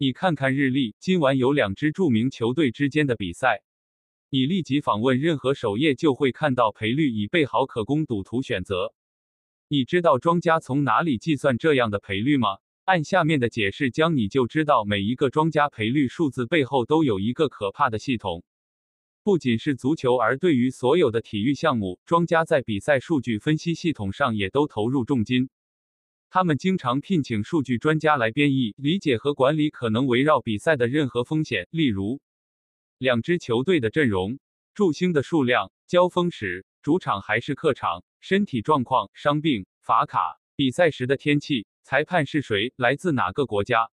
你看看日历，今晚有两支著名球队之间的比赛。你立即访问任何首页，就会看到赔率已备好，可供赌徒选择。你知道庄家从哪里计算这样的赔率吗？按下面的解释讲，你就知道每一个庄家赔率数字背后都有一个可怕的系统。不仅是足球，而对于所有的体育项目，庄家在比赛数据分析系统上也都投入重金。他们经常聘请数据专家来编译、理解和管理可能围绕比赛的任何风险，例如两支球队的阵容、助兴的数量、交锋时、主场还是客场、身体状况、伤病、罚卡、比赛时的天气、裁判是谁、来自哪个国家。